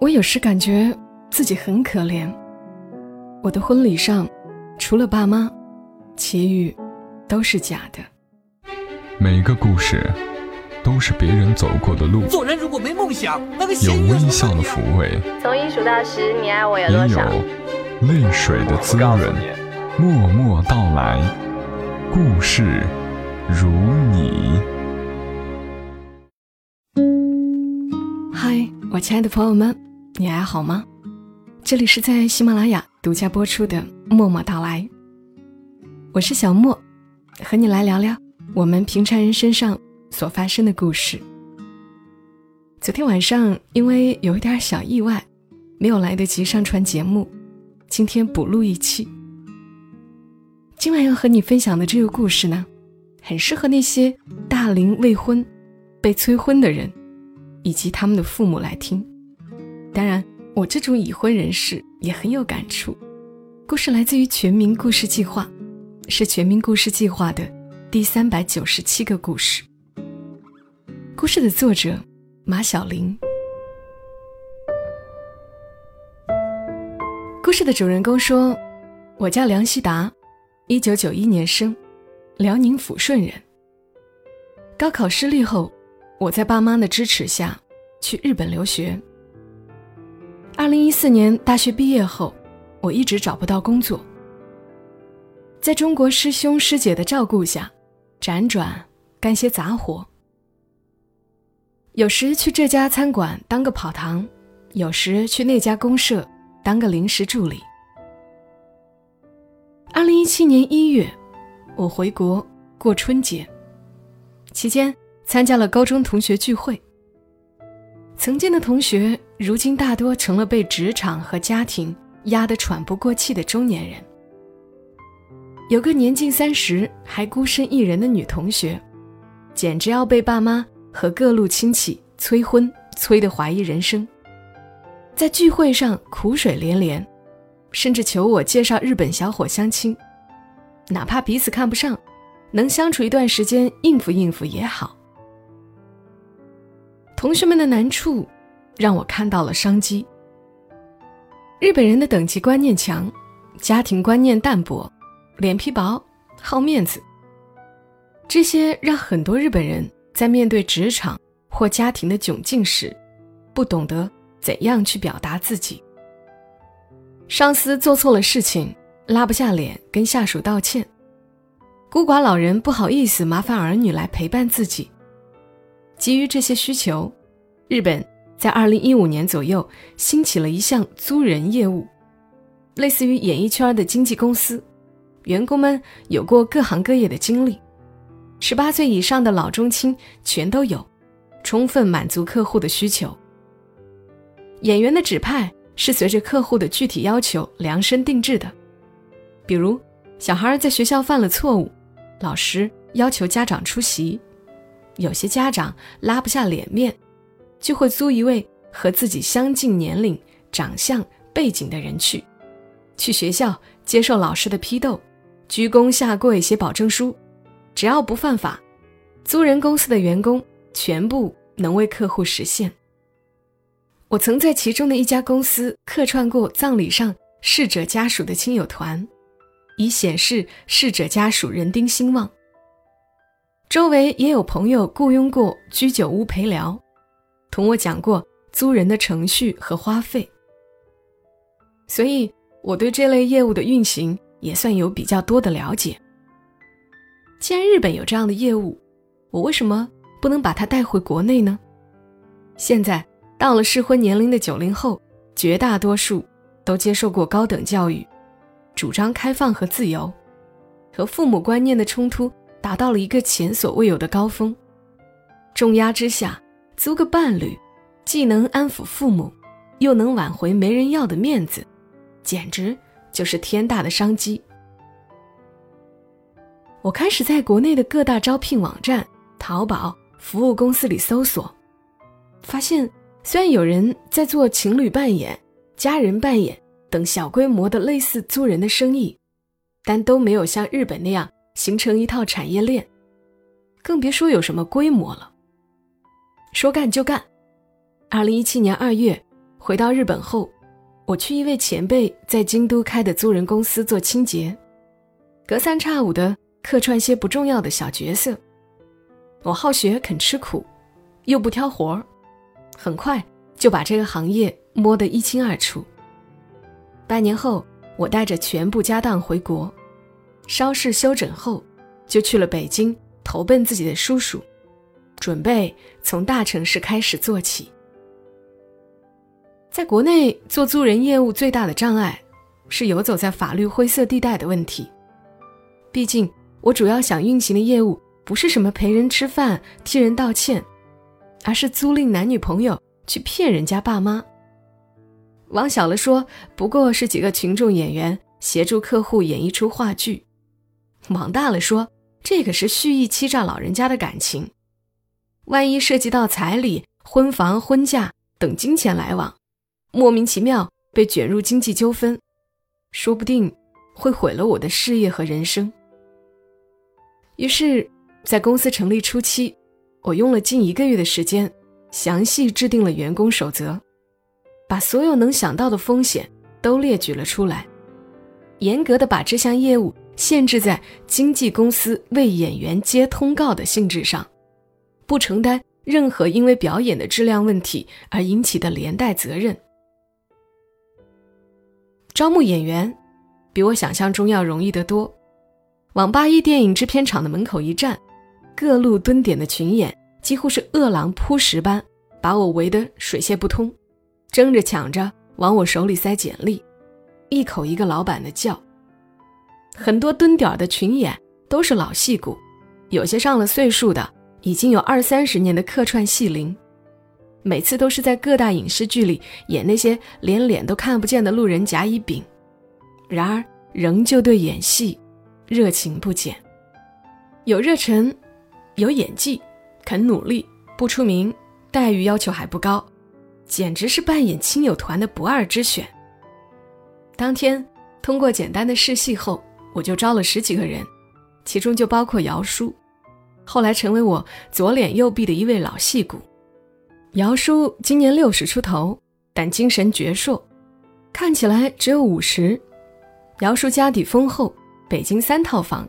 我有时感觉自己很可怜。我的婚礼上，除了爸妈，其余都是假的。每个故事都是别人走过的路，做人如果没梦想，那个有微笑的抚慰，从一数到十，你爱我有也有多少？泪水的滋润。默默到来，故事如你。嗨，我亲爱的朋友们，你还好吗？这里是在喜马拉雅独家播出的《默默到来》，我是小莫，和你来聊聊我们平常人身上所发生的故事。昨天晚上因为有一点小意外，没有来得及上传节目，今天补录一期。今晚要和你分享的这个故事呢，很适合那些大龄未婚、被催婚的人，以及他们的父母来听。当然，我这种已婚人士也很有感触。故事来自于全民故事计划，是全民故事计划的第三百九十七个故事。故事的作者马小玲。故事的主人公说：“我叫梁希达。”一九九一年生，辽宁抚顺人。高考失利后，我在爸妈的支持下去日本留学。二零一四年大学毕业后，我一直找不到工作。在中国师兄师姐的照顾下，辗转干些杂活。有时去这家餐馆当个跑堂，有时去那家公社当个临时助理。二零一七年一月，我回国过春节，期间参加了高中同学聚会。曾经的同学，如今大多成了被职场和家庭压得喘不过气的中年人。有个年近三十还孤身一人的女同学，简直要被爸妈和各路亲戚催婚催得怀疑人生，在聚会上苦水连连。甚至求我介绍日本小伙相亲，哪怕彼此看不上，能相处一段时间应付应付也好。同学们的难处，让我看到了商机。日本人的等级观念强，家庭观念淡薄，脸皮薄，好面子。这些让很多日本人在面对职场或家庭的窘境时，不懂得怎样去表达自己。上司做错了事情，拉不下脸跟下属道歉；孤寡老人不好意思麻烦儿女来陪伴自己。基于这些需求，日本在二零一五年左右兴起了一项租人业务，类似于演艺圈的经纪公司，员工们有过各行各业的经历，十八岁以上的老中青全都有，充分满足客户的需求。演员的指派。是随着客户的具体要求量身定制的，比如小孩在学校犯了错误，老师要求家长出席，有些家长拉不下脸面，就会租一位和自己相近年龄、长相、背景的人去，去学校接受老师的批斗，鞠躬下跪写保证书，只要不犯法，租人公司的员工全部能为客户实现。我曾在其中的一家公司客串过葬礼上逝者家属的亲友团，以显示逝者家属人丁兴旺。周围也有朋友雇佣过居酒屋陪聊，同我讲过租人的程序和花费，所以我对这类业务的运行也算有比较多的了解。既然日本有这样的业务，我为什么不能把它带回国内呢？现在。到了适婚年龄的九零后，绝大多数都接受过高等教育，主张开放和自由，和父母观念的冲突达到了一个前所未有的高峰。重压之下，租个伴侣，既能安抚父母，又能挽回没人要的面子，简直就是天大的商机。我开始在国内的各大招聘网站、淘宝服务公司里搜索，发现。虽然有人在做情侣扮演、家人扮演等小规模的类似租人的生意，但都没有像日本那样形成一套产业链，更别说有什么规模了。说干就干。二零一七年二月，回到日本后，我去一位前辈在京都开的租人公司做清洁，隔三差五的客串些不重要的小角色。我好学，肯吃苦，又不挑活儿，很快就把这个行业摸得一清二楚。半年后，我带着全部家当回国，稍事休整后，就去了北京投奔自己的叔叔，准备从大城市开始做起。在国内做租人业务最大的障碍，是游走在法律灰色地带的问题。毕竟我主要想运行的业务不是什么陪人吃饭、替人道歉，而是租赁男女朋友去骗人家爸妈。往小了说，不过是几个群众演员协助客户演一出话剧；往大了说，这可是蓄意欺诈老人家的感情。万一涉及到彩礼、婚房、婚嫁等金钱来往，莫名其妙被卷入经济纠纷，说不定会毁了我的事业和人生。于是，在公司成立初期，我用了近一个月的时间，详细制定了员工守则，把所有能想到的风险都列举了出来，严格的把这项业务限制在经纪公司为演员接通告的性质上，不承担任何因为表演的质量问题而引起的连带责任。招募演员，比我想象中要容易得多。往八一电影制片厂的门口一站，各路蹲点的群演几乎是饿狼扑食般，把我围得水泄不通，争着抢着往我手里塞简历，一口一个老板的叫。很多蹲点的群演都是老戏骨，有些上了岁数的，已经有二三十年的客串戏龄。每次都是在各大影视剧里演那些连脸都看不见的路人甲乙丙，然而仍旧对演戏热情不减。有热忱，有演技，肯努力，不出名，待遇要求还不高，简直是扮演亲友团的不二之选。当天通过简单的试戏后，我就招了十几个人，其中就包括姚叔，后来成为我左脸右臂的一位老戏骨。姚叔今年六十出头，但精神矍铄，看起来只有五十。姚叔家底丰厚，北京三套房，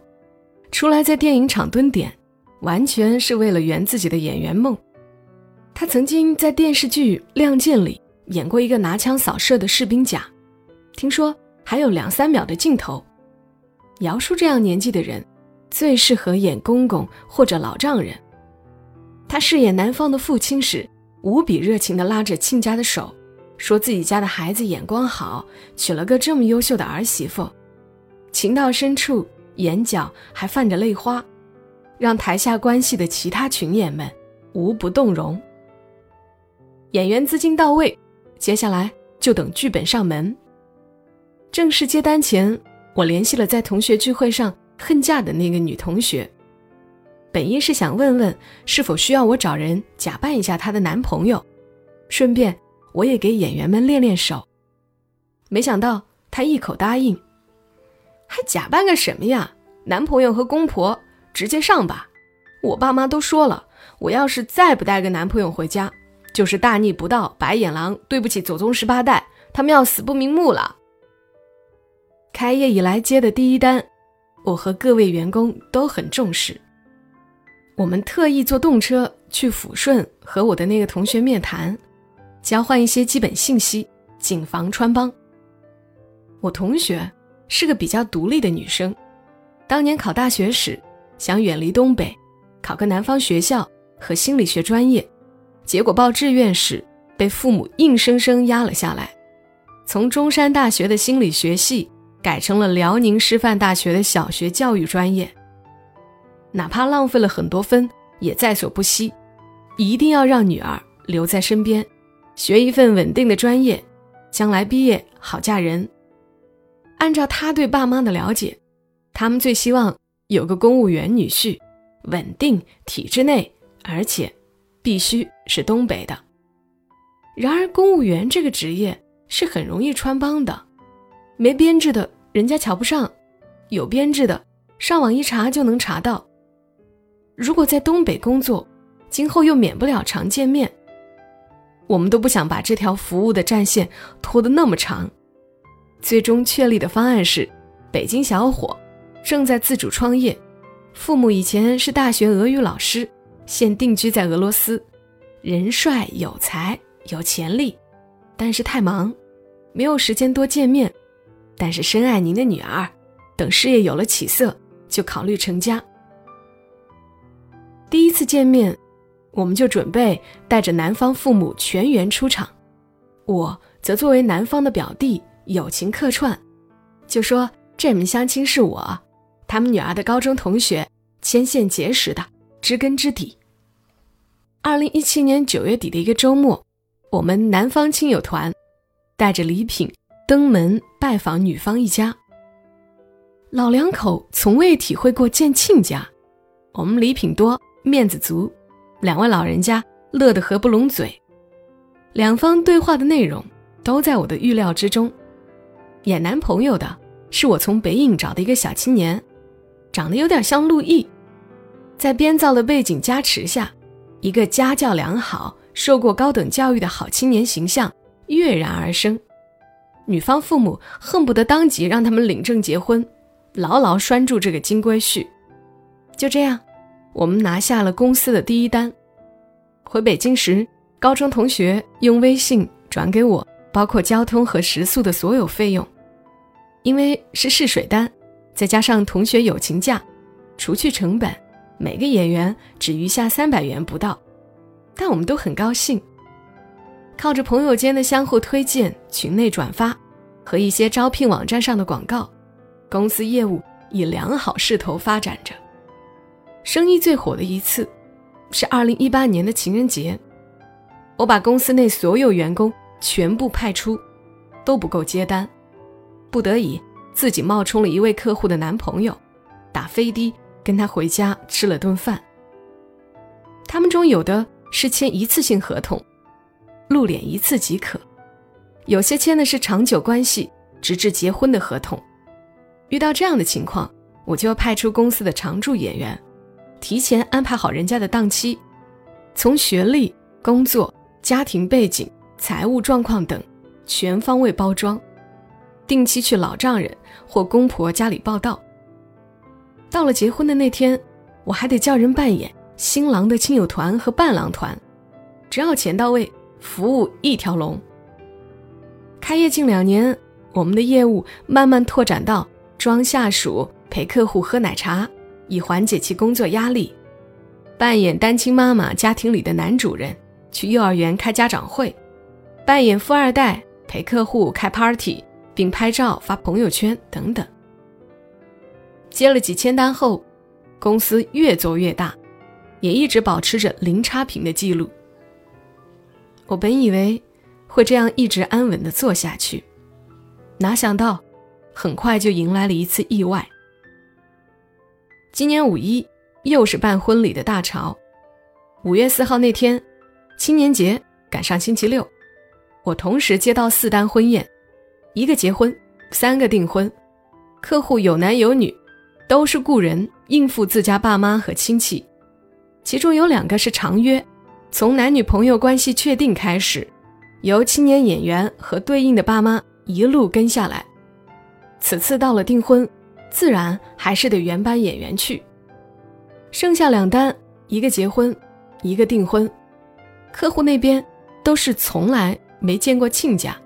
出来在电影厂蹲点，完全是为了圆自己的演员梦。他曾经在电视剧《亮剑》里演过一个拿枪扫射的士兵甲，听说还有两三秒的镜头。姚叔这样年纪的人，最适合演公公或者老丈人。他饰演男方的父亲时。无比热情地拉着亲家的手，说自己家的孩子眼光好，娶了个这么优秀的儿媳妇，情到深处，眼角还泛着泪花，让台下关系的其他群演们无不动容。演员资金到位，接下来就等剧本上门。正式接单前，我联系了在同学聚会上恨嫁的那个女同学。本意是想问问是否需要我找人假扮一下她的男朋友，顺便我也给演员们练练手。没想到她一口答应，还假扮个什么呀？男朋友和公婆直接上吧！我爸妈都说了，我要是再不带个男朋友回家，就是大逆不道、白眼狼，对不起祖宗十八代，他们要死不瞑目了。开业以来接的第一单，我和各位员工都很重视。我们特意坐动车去抚顺和我的那个同学面谈，交换一些基本信息，谨防穿帮。我同学是个比较独立的女生，当年考大学时想远离东北，考个南方学校和心理学专业，结果报志愿时被父母硬生生压了下来，从中山大学的心理学系改成了辽宁师范大学的小学教育专业。哪怕浪费了很多分，也在所不惜，一定要让女儿留在身边，学一份稳定的专业，将来毕业好嫁人。按照他对爸妈的了解，他们最希望有个公务员女婿，稳定体制内，而且必须是东北的。然而，公务员这个职业是很容易穿帮的，没编制的人家瞧不上，有编制的上网一查就能查到。如果在东北工作，今后又免不了常见面。我们都不想把这条服务的战线拖得那么长。最终确立的方案是：北京小伙正在自主创业，父母以前是大学俄语老师，现定居在俄罗斯，人帅有才有潜力，但是太忙，没有时间多见面。但是深爱您的女儿，等事业有了起色，就考虑成家。第一次见面，我们就准备带着男方父母全员出场，我则作为男方的表弟。友情客串，就说这门相亲是我，他们女儿的高中同学，牵线结识的，知根知底。二零一七年九月底的一个周末，我们男方亲友团带着礼品登门拜访女方一家。老两口从未体会过见亲家，我们礼品多，面子足，两位老人家乐得合不拢嘴。两方对话的内容都在我的预料之中。演男朋友的是我从北影找的一个小青年，长得有点像陆毅，在编造的背景加持下，一个家教良好、受过高等教育的好青年形象跃然而生。女方父母恨不得当即让他们领证结婚，牢牢拴住这个金龟婿。就这样，我们拿下了公司的第一单。回北京时，高中同学用微信转给我。包括交通和食宿的所有费用，因为是试水单，再加上同学友情价，除去成本，每个演员只余下三百元不到。但我们都很高兴，靠着朋友间的相互推荐、群内转发和一些招聘网站上的广告，公司业务以良好势头发展着。生意最火的一次，是二零一八年的情人节，我把公司内所有员工。全部派出，都不够接单，不得已自己冒充了一位客户的男朋友，打飞的跟他回家吃了顿饭。他们中有的是签一次性合同，露脸一次即可；有些签的是长久关系，直至结婚的合同。遇到这样的情况，我就派出公司的常驻演员，提前安排好人家的档期，从学历、工作、家庭背景。财务状况等，全方位包装，定期去老丈人或公婆家里报道。到了结婚的那天，我还得叫人扮演新郎的亲友团和伴郎团，只要钱到位，服务一条龙。开业近两年，我们的业务慢慢拓展到装下属、陪客户喝奶茶，以缓解其工作压力；扮演单亲妈妈家庭里的男主人，去幼儿园开家长会。扮演富二代陪客户开 party，并拍照发朋友圈等等。接了几千单后，公司越做越大，也一直保持着零差评的记录。我本以为会这样一直安稳的做下去，哪想到很快就迎来了一次意外。今年五一又是办婚礼的大潮，五月四号那天，青年节赶上星期六。我同时接到四单婚宴，一个结婚，三个订婚，客户有男有女，都是故人应付自家爸妈和亲戚，其中有两个是长约，从男女朋友关系确定开始，由青年演员和对应的爸妈一路跟下来。此次到了订婚，自然还是得原班演员去。剩下两单，一个结婚，一个订婚，客户那边都是从来。没见过亲家，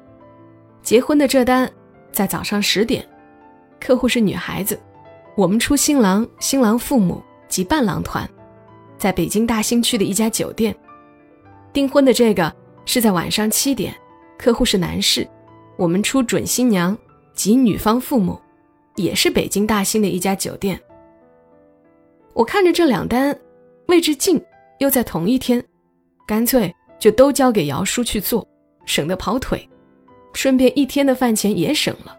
结婚的这单在早上十点，客户是女孩子，我们出新郎、新郎父母及伴郎团，在北京大兴区的一家酒店订婚的这个是在晚上七点，客户是男士，我们出准新娘及女方父母，也是北京大兴的一家酒店。我看着这两单位置近，又在同一天，干脆就都交给姚叔去做。省得跑腿，顺便一天的饭钱也省了。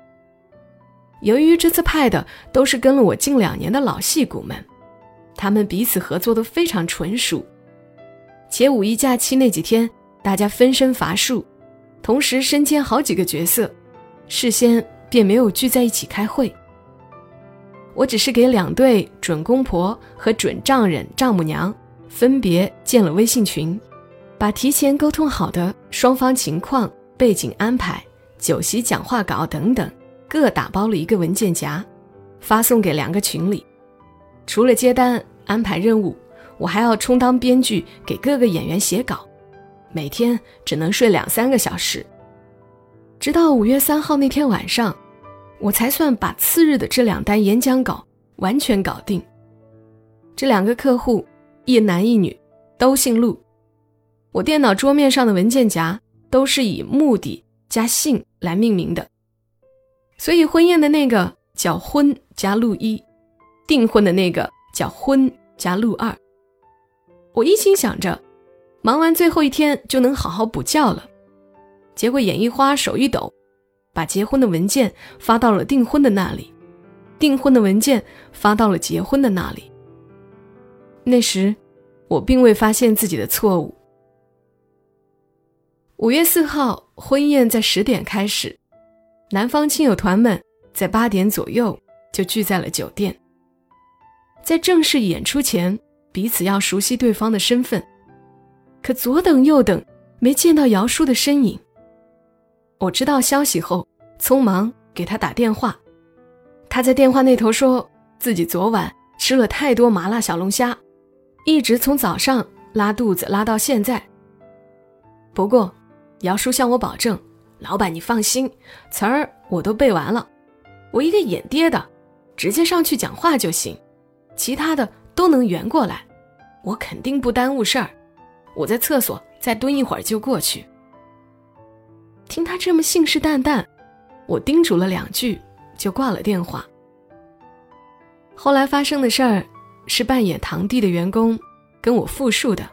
由于这次派的都是跟了我近两年的老戏骨们，他们彼此合作的非常纯熟，且五一假期那几天大家分身乏术，同时身兼好几个角色，事先便没有聚在一起开会。我只是给两对准公婆和准丈人丈母娘分别建了微信群，把提前沟通好的双方情况、背景安排、酒席讲话稿等等，各打包了一个文件夹，发送给两个群里。除了接单、安排任务，我还要充当编剧，给各个演员写稿，每天只能睡两三个小时。直到五月三号那天晚上，我才算把次日的这两单演讲稿完全搞定。这两个客户，一男一女，都姓陆。我电脑桌面上的文件夹都是以目的加姓来命名的，所以婚宴的那个叫婚加陆一，订婚的那个叫婚加陆二。我一心想着，忙完最后一天就能好好补觉了。结果眼一花，手一抖，把结婚的文件发到了订婚的那里，订婚的文件发到了结婚的那里。那时，我并未发现自己的错误。五月四号，婚宴在十点开始，男方亲友团们在八点左右就聚在了酒店。在正式演出前，彼此要熟悉对方的身份，可左等右等，没见到姚叔的身影。我知道消息后，匆忙给他打电话。他在电话那头说自己昨晚吃了太多麻辣小龙虾，一直从早上拉肚子拉到现在。不过，姚叔向我保证：“老板，你放心，词儿我都背完了，我一个演爹的，直接上去讲话就行，其他的都能圆过来，我肯定不耽误事儿。我在厕所再蹲一会儿就过去。”听他这么信誓旦旦，我叮嘱了两句，就挂了电话。后来发生的事儿，是扮演堂弟的员工跟我复述的。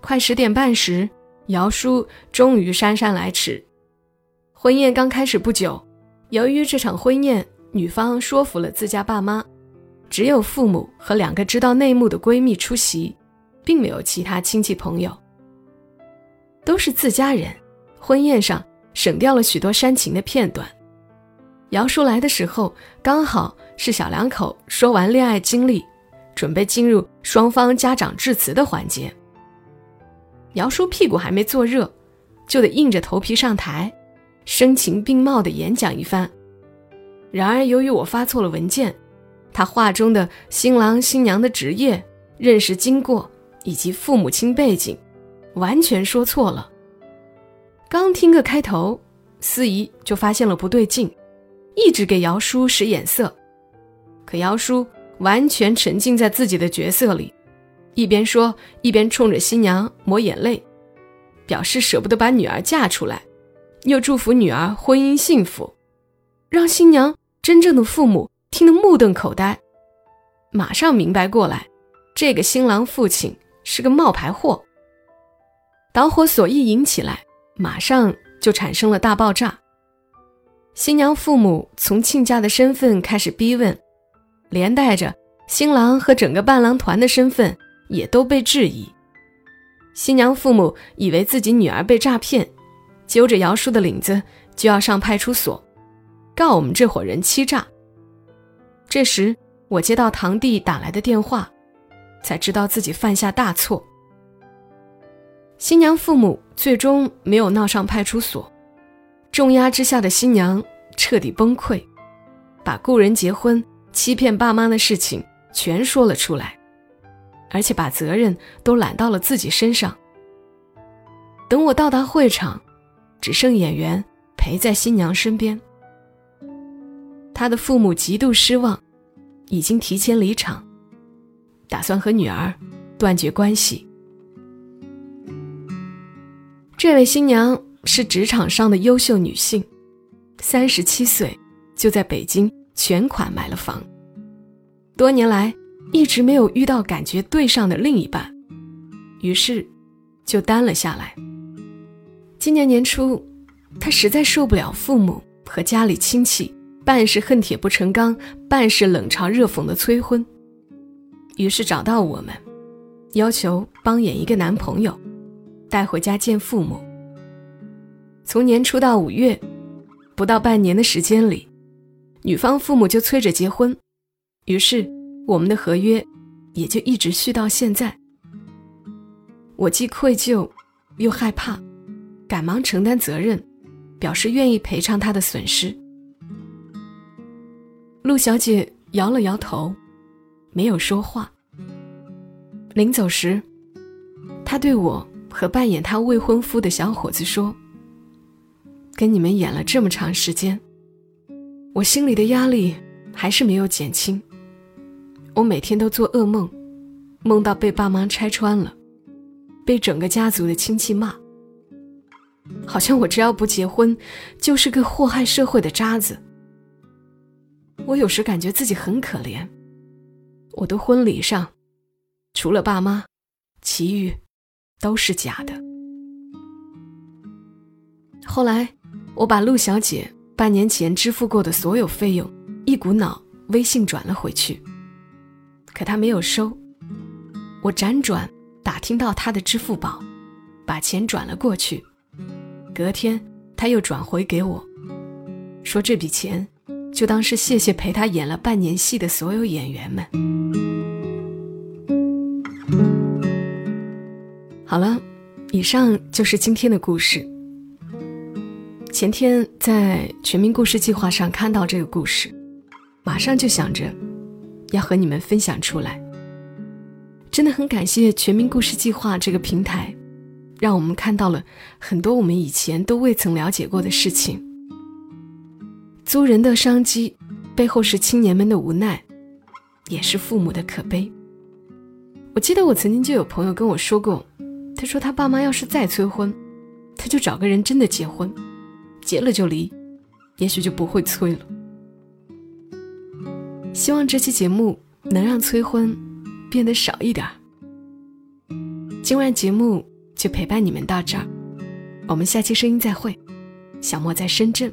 快十点半时，姚叔终于姗姗来迟。婚宴刚开始不久，由于这场婚宴，女方说服了自家爸妈，只有父母和两个知道内幕的闺蜜出席，并没有其他亲戚朋友，都是自家人。婚宴上省掉了许多煽情的片段。姚叔来的时候，刚好是小两口说完恋爱经历，准备进入双方家长致辞的环节。姚叔屁股还没坐热，就得硬着头皮上台，声情并茂地演讲一番。然而由于我发错了文件，他话中的新郎新娘的职业、认识经过以及父母亲背景，完全说错了。刚听个开头，司仪就发现了不对劲，一直给姚叔使眼色。可姚叔完全沉浸在自己的角色里，一边说一边冲着新娘抹眼泪，表示舍不得把女儿嫁出来，又祝福女儿婚姻幸福，让新娘真正的父母听得目瞪口呆，马上明白过来，这个新郎父亲是个冒牌货。导火索一引起来。马上就产生了大爆炸。新娘父母从亲家的身份开始逼问，连带着新郎和整个伴郎团的身份也都被质疑。新娘父母以为自己女儿被诈骗，揪着姚叔的领子就要上派出所，告我们这伙人欺诈。这时我接到堂弟打来的电话，才知道自己犯下大错。新娘父母最终没有闹上派出所，重压之下的新娘彻底崩溃，把故人结婚欺骗爸妈的事情全说了出来，而且把责任都揽到了自己身上。等我到达会场，只剩演员陪在新娘身边。他的父母极度失望，已经提前离场，打算和女儿断绝关系。这位新娘是职场上的优秀女性，三十七岁就在北京全款买了房，多年来一直没有遇到感觉对上的另一半，于是就单了下来。今年年初，她实在受不了父母和家里亲戚半是恨铁不成钢、半是冷嘲热讽的催婚，于是找到我们，要求帮演一个男朋友。带回家见父母。从年初到五月，不到半年的时间里，女方父母就催着结婚，于是我们的合约也就一直续到现在。我既愧疚又害怕，赶忙承担责任，表示愿意赔偿他的损失。陆小姐摇了摇头，没有说话。临走时，她对我和扮演她未婚夫的小伙子说：“跟你们演了这么长时间，我心里的压力还是没有减轻。我每天都做噩梦，梦到被爸妈拆穿了，被整个家族的亲戚骂，好像我只要不结婚，就是个祸害社会的渣子。我有时感觉自己很可怜，我的婚礼上。”除了爸妈，其余都是假的。后来，我把陆小姐半年前支付过的所有费用一股脑微信转了回去，可她没有收。我辗转打听到她的支付宝，把钱转了过去。隔天，她又转回给我，说这笔钱就当是谢谢陪他演了半年戏的所有演员们。好了，以上就是今天的故事。前天在全民故事计划上看到这个故事，马上就想着要和你们分享出来。真的很感谢全民故事计划这个平台，让我们看到了很多我们以前都未曾了解过的事情。租人的商机背后是青年们的无奈，也是父母的可悲。我记得我曾经就有朋友跟我说过。他说：“他爸妈要是再催婚，他就找个人真的结婚，结了就离，也许就不会催了。”希望这期节目能让催婚变得少一点今晚节目就陪伴你们到这儿，我们下期声音再会。小莫在深圳，